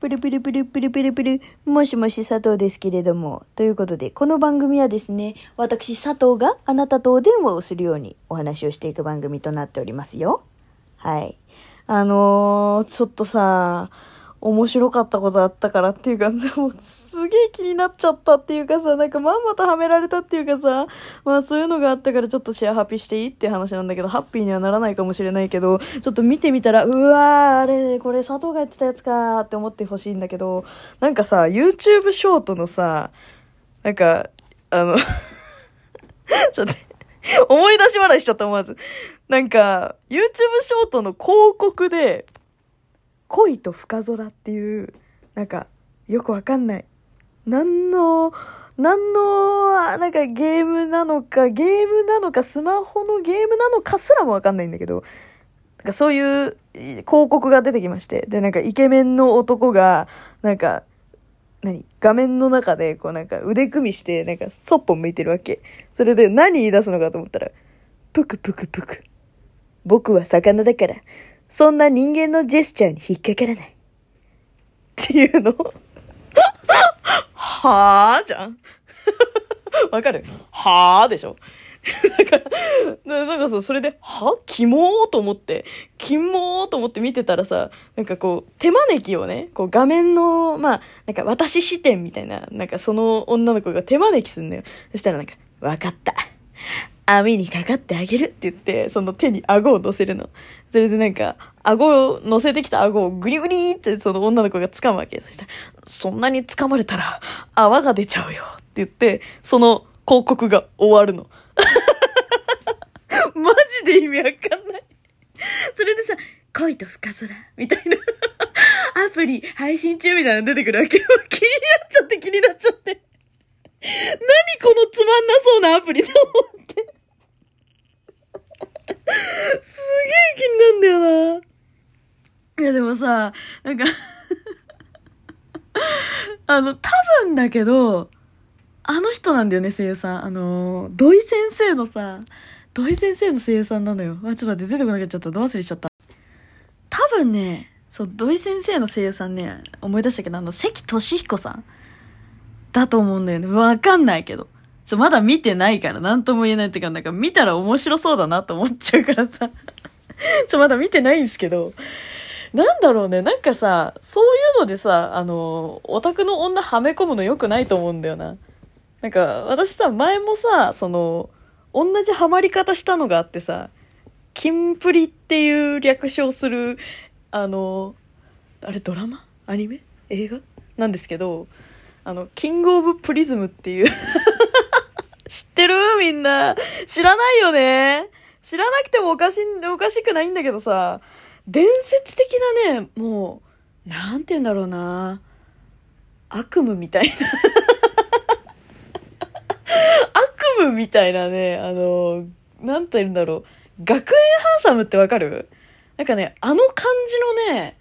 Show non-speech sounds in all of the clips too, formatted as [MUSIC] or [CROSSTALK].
プルプルプルプルプルプル、もしもし佐藤ですけれども。ということで、この番組はですね、私佐藤があなたとお電話をするようにお話をしていく番組となっておりますよ。はい。あのー、ちょっとさ、面白かったことあったからっていうか、で [LAUGHS] もすげえ気になっちゃったっていうかさ、なんかまんまとはめられたっていうかさ、まあそういうのがあったからちょっとシェアハッピーしていいって話なんだけど、ハッピーにはならないかもしれないけど、ちょっと見てみたら、うわー、あれ、これ佐藤がやってたやつかーって思ってほしいんだけど、なんかさ、YouTube ショートのさ、なんか、あの [LAUGHS] ちょっと、思い出し笑いしちゃった思わず。なんか、YouTube ショートの広告で、恋と深空っていう、なんか、よくわかんない。何の、何の、なんかゲームなのか、ゲームなのか、スマホのゲームなのかすらもわかんないんだけど、なんかそういう広告が出てきまして、で、なんかイケメンの男が、なんか、何？画面の中で、こうなんか腕組みして、なんかそっぽ向いてるわけ。それで何言い出すのかと思ったら、ぷくぷくぷく。僕は魚だから、そんな人間のジェスチャーに引っかからない。っていうの？[LAUGHS] はぁじゃん [LAUGHS] わかる？はぁでしょ？[LAUGHS] だから、なんかそう、それで、は？キモーと思って、キモーと思って見てたらさ、なんかこう、手招きをね、こう画面の、まあ、なんか私視点みたいな、なんかその女の子が手招きすんのよ。そしたらなんか、わかった。網にかかってあげるって言って、その手に顎を乗せるの。それでなんか、顎を、乗せてきた顎をグリグリってその女の子が掴むわけ。そしたら、そんなに掴まれたら泡が出ちゃうよって言って、その広告が終わるの。[LAUGHS] マジで意味わかんない。それでさ、恋と深空みたいなアプリ配信中みたいなの出てくるわけよ。気になっちゃって気になっちゃって。何このつまんなそうなアプリと思って。すげえ気になんだよな。いやでもさ、なんかあの、多分だけど、あの人なんだよね、声優さん。あの、土井先生のさ、土井先生の声優さんなのよ。あ、ちょっと待って、出てこなくなっちゃった。ど忘れしちゃった。多分ね、そう、土井先生の声優さんね、思い出したけど、あの、関俊彦さんだと思うんだよね。わかんないけど。ちょ、まだ見てないから、なんとも言えないっていうか、なんか見たら面白そうだなと思っちゃうからさ。[LAUGHS] ちょ、まだ見てないんですけど。なんだろうね、なんかさ、そういうのでさ、あの、オタクの女はめ込むの良くないと思うんだよな。なんか、私さ、前もさ、その、同じハマり方したのがあってさ、キンプリっていう略称する、あの、あれドラマ？アニメ？映画？なんですけど、あの、キングオブプリズムっていう知ってる？みんな。知らないよね知らなくてもおかしい、おかしくないんだけどさ、伝説的なね、もう、なんて言うんだろうな。悪夢みたいな。[LAUGHS] 悪夢みたいなね、あの、なんて言うんだろう。学園ハンサムってわかる？なんかね、あの感じのね、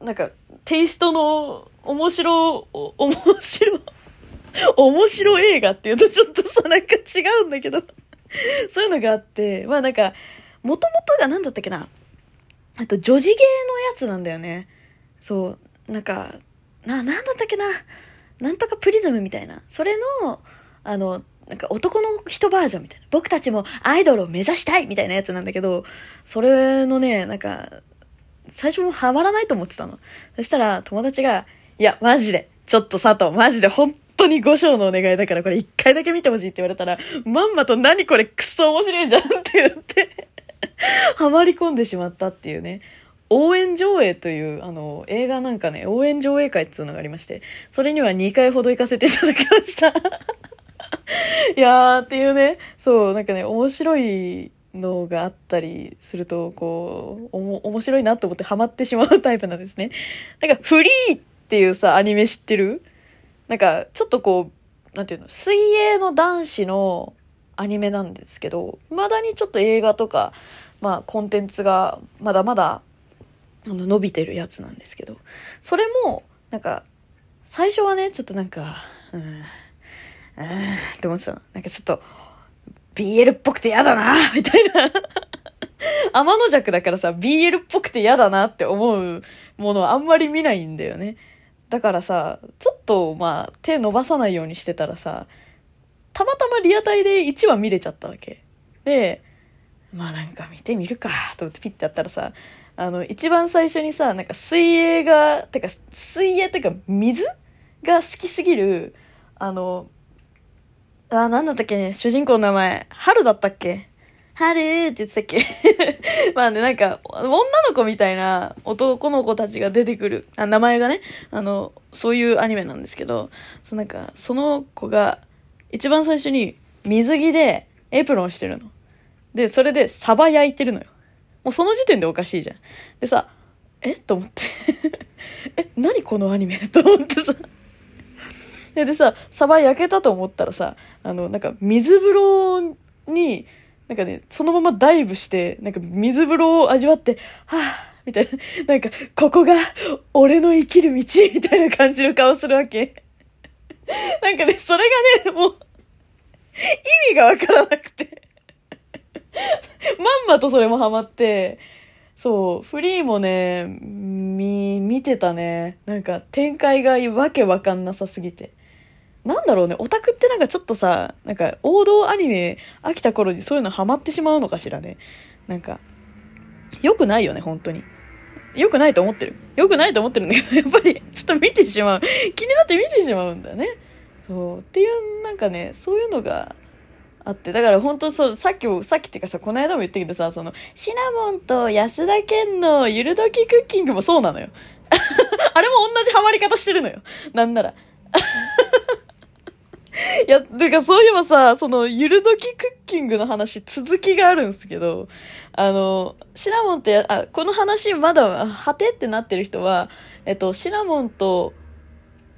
なんか、テイストの面白、面白、面白映画っていうとちょっとさ、なんか違うんだけど、そういうのがあって、まあなんか、もともとが何だったっけな、あと女児芸のやつなんだよね。そう、なんか、な、なんだったっけな、なんとかプリズムみたいな。それの、あの、なんか男の人バージョンみたいな。僕たちもアイドルを目指したいみたいなやつなんだけど、それのね、なんか、最初もハマらないと思ってたの。そしたら友達が、いや、マジで、ちょっと佐藤、マジで本当に五章のお願いだからこれ一回だけ見てほしいって言われたら、まんまと何これクソ面白いじゃんって言って、ハマり込んでしまったっていうね。応援上映という、あの、映画なんかね、応援上映会っていうのがありまして、それには2回ほど行かせていただきました。[LAUGHS] いやーっていうね、そう、なんかね、面白いのがあったりすると、こう、おも、面白いなと思ってハマってしまうタイプなんですね。なんか、フリーっていうさ、アニメ知ってる？なんか、ちょっとこう、なんていうの、水泳の男子のアニメなんですけど、まだにちょっと映画とか、まあ、コンテンツがまだまだ、あの、伸びてるやつなんですけど、それも、なんか、最初はね、ちょっとなんか、うん、あーって思ってたの。なんかちょっと、BL っぽくて嫌だなみたいな。[LAUGHS] 天の弱だからさ、BL っぽくて嫌だなって思うものはあんまり見ないんだよね。だからさ、ちょっとまあ手伸ばさないようにしてたらさ、たまたまリアタイで1話見れちゃったわけ。で、まあなんか見てみるかと思ってピッてやったらさ、あの、一番最初にさ、なんか水泳が、てか水泳っていうか水が好きすぎる、あの、あ、なんだったっけね、主人公の名前、春だったっけ？春って言ってたっけ？[LAUGHS] まあね、なんか、女の子みたいな男の子たちが出てくる、あ、名前がね、あの、そういうアニメなんですけど、そなんか、その子が、一番最初に水着でエプロンしてるの。で、それでサバ焼いてるのよ。もうその時点でおかしいじゃん。でさ、え？と思って。[LAUGHS] え、何このアニメ？と思ってさ。でさ、サバ焼けたと思ったらさ、あの、なんか水風呂に、なんかね、そのままダイブして、なんか水風呂を味わって、はぁ、みたいな、なんか、ここが俺の生きる道みたいな感じの顔するわけ。なんかね、それがね、もう、意味がわからなくてまんまとそれもハマって、そう、フリーもね、み、見てたね。なんか展開がわけわかんなさすぎて。なんだろうね、オタクってなんかちょっとさ、なんか王道アニメ飽きた頃にそういうのハマってしまうのかしらね。なんか、良くないよね、本当に。良くないと思ってる。良くないと思ってるんだけど、[LAUGHS] やっぱりちょっと見てしまう。気になって見てしまうんだよね。そう。っていう、なんかね、そういうのがあって、だから本当そう、さっきも、さっきっていうかさ、この間も言ったけどさ、その、シナモンと安田健のゆるどきクッキングもそうなのよ。[LAUGHS] あれも同じハマり方してるのよ。なんなら。[LAUGHS] いや、てかそういえばさ、その、ゆるどきクッキングの話、続きがあるんですけど、あの、シナモンって、あ、この話まだ、はてってなってる人は、えっと、シナモンと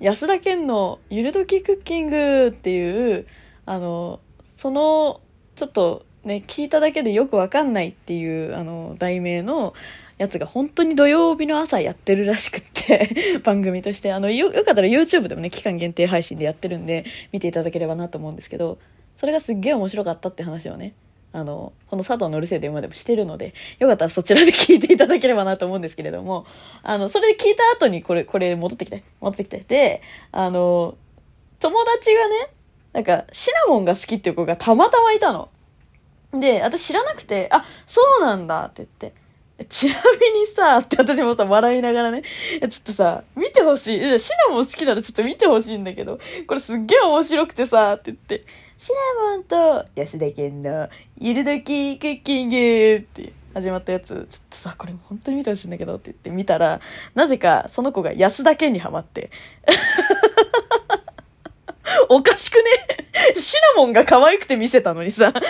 安田健のゆるどきクッキングっていう、あの、その、ちょっとね、聞いただけでよくわかんないっていう、あの、題名の、やつが本当に土曜日の朝やってるらしくって [LAUGHS] 番組として、あの、よ、よかったら YouTube でもね、期間限定配信でやってるんで、見ていただければなと思うんですけど、それがすっげえ面白かったって話をね、あの、この佐藤のるせい電話でもしてるので、よかったらそちらで聞いていただければなと思うんですけれども、あの、それで聞いた後にこれ、これ戻ってきて、戻ってきて。で、あの、友達がね、なんか、シナモンが好きっていう子がたまたまいたの。で、私知らなくて、あ、そうなんだって言って。ちなみにさ、って私もさ、笑いながらね、ちょっとさ、見てほしい。シナモン好きならちょっと見てほしいんだけど、これすっげえ面白くてさ、って言って、シナモンと安田健のゆるどきクッキングって始まったやつ、ちょっとさ、これ本当に見てほしいんだけどって言って見たら、なぜかその子が安田健にハマって。[LAUGHS] おかしくね？シナモンが可愛くて見せたのにさ、[LAUGHS] なんか、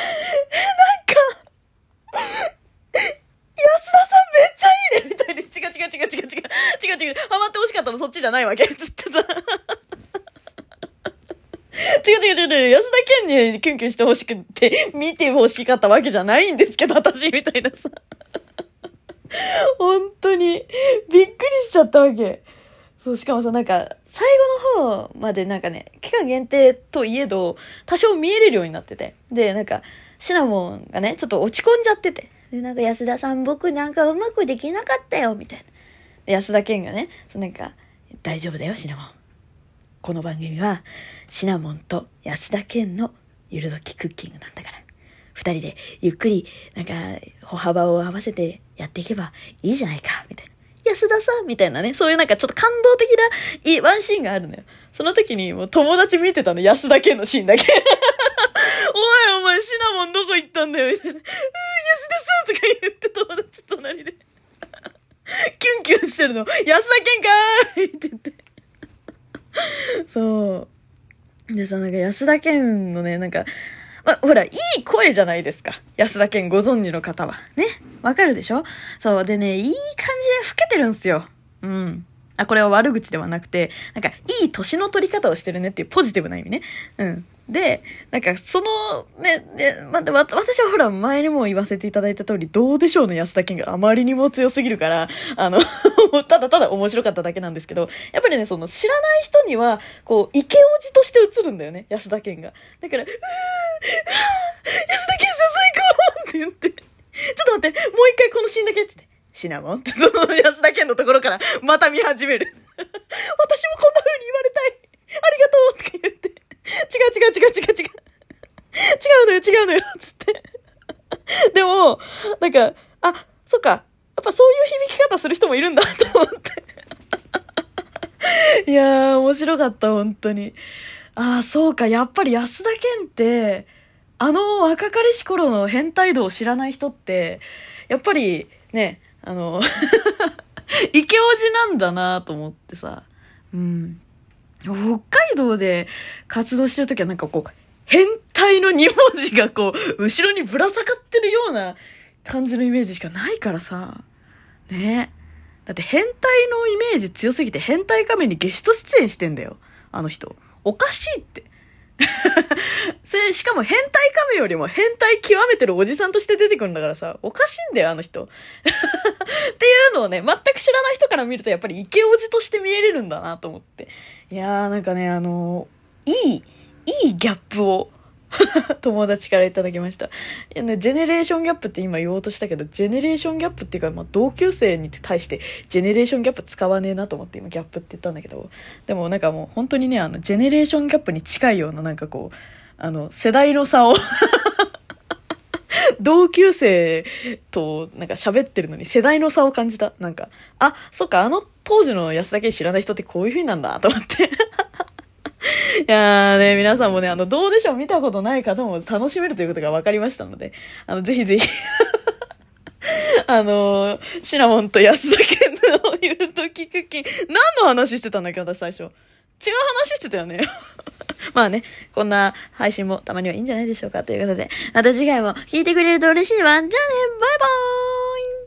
安田さんめっちゃいいねみたいに、違う違う違う違う違う、違う違う、ハマってほしかったのそっちじゃないわけつってさ。[LAUGHS] 違う違う違う違う、安田健にキュンキュンしてほしくって、見てほしかったわけじゃないんですけど、私、みたいなさ。本当に、びっくりしちゃったわけ。そう、しかもさ、なんか、最後の方までなんかね、期間限定といえど、多少見えれるようになってて。で、なんか、シナモンがね、ちょっと落ち込んじゃってて。で、なんか安田さん僕なんかうまくできなかったよ、みたいな。安田健がね、なんか、大丈夫だよ、シナモン。この番組は、シナモンと安田健のゆるどきクッキングなんだから。二人でゆっくり、なんか、歩幅を合わせてやっていけばいいじゃないか、みたいな。安田さんみたいなね、そういうなんかちょっと感動的ないワンシーンがあるのよ。その時にもう友達見てたの、安田健のシーンだけ。[LAUGHS] おいお前シナモンどこ行ったんだよみたいな。言って友達隣で。キュンキュンしてるの。安田健かーいって言って。そう。でさ、なんか安田健のね、なんか、ま、ほら、いい声じゃないですか。安田健ご存知の方は。ね。わかるでしょ？そう。でね、いい感じで老けてるんすよ。うん。あ、これは悪口ではなくて、なんか、いい年の取り方をしてるねっていうポジティブな意味ね。うん。で、なんか、その、ね、ね、ま、私はほら、前にも言わせていただいた通り、どうでしょうの安田健があまりにも強すぎるから、あの [LAUGHS] ただただ面白かっただけなんですけど、やっぱりね、その、知らない人には、こう、イケオジとして映るんだよね、安田健が。だから、うー、安田健さん最高って言って、ちょっと待って、もう一回このシーンだけって言って。シナモンって、その安田健のところからまた見始める。[LAUGHS] 私もこんな風に言われたい。ありがとうとか言って。違う違う違う違う違う。違うのよ違うのよつって。でも、なんか、あ、そっか。やっぱそういう響き方する人もいるんだと思って。いやー、面白かった、本当に。ああ、そうか、やっぱり安田健って、あの若かりし頃の変態度を知らない人って、やっぱりね、あのイケオジなんだなと思ってさ。うん。北海道で活動してるときはなんかこう、変態の2文字がこう、後ろにぶら下がってるような感じのイメージしかないからさ。ね。だって変態のイメージ強すぎて変態仮面にゲスト出演してんだよ。あの人。おかしいって。それ、しかも変態亀よりも変態極めてるおじさんとして出てくるんだからさ、おかしいんだよ、あの人。[LAUGHS] っていうのをね、全く知らない人から見るとやっぱりイケオジとして見えれるんだなと思って。いやーなんかね、あのー、いい、いいギャップを [LAUGHS] 友達からいただきました。いやね、ジェネレーションギャップって今言おうとしたけど、ジェネレーションギャップっていうか、まあ、同級生に対してジェネレーションギャップ使わねえなと思って今ギャップって言ったんだけど、でもなんかもう本当にね、あの、ジェネレーションギャップに近いようななんかこう、あの、世代の差を [LAUGHS] 同級生となんか喋ってるのに世代の差を感じた。なんか、あ、そっか、あの当時の安田家知らない人ってこういう風になんだと思って [LAUGHS] いやーね、皆さんもね、あの、どうでしょう見たことない方も楽しめるということが分かりましたので、あの、ぜひぜひ [LAUGHS] あのー、シナモンと安田健のゆるときクッキン、何の話してたんだっけ、私最初。違う話してたよね。[LAUGHS] まあね、こんな配信もたまにはいいんじゃないでしょうかということで、また次回も聞いてくれると嬉しいわ。じゃあね、バイバーイ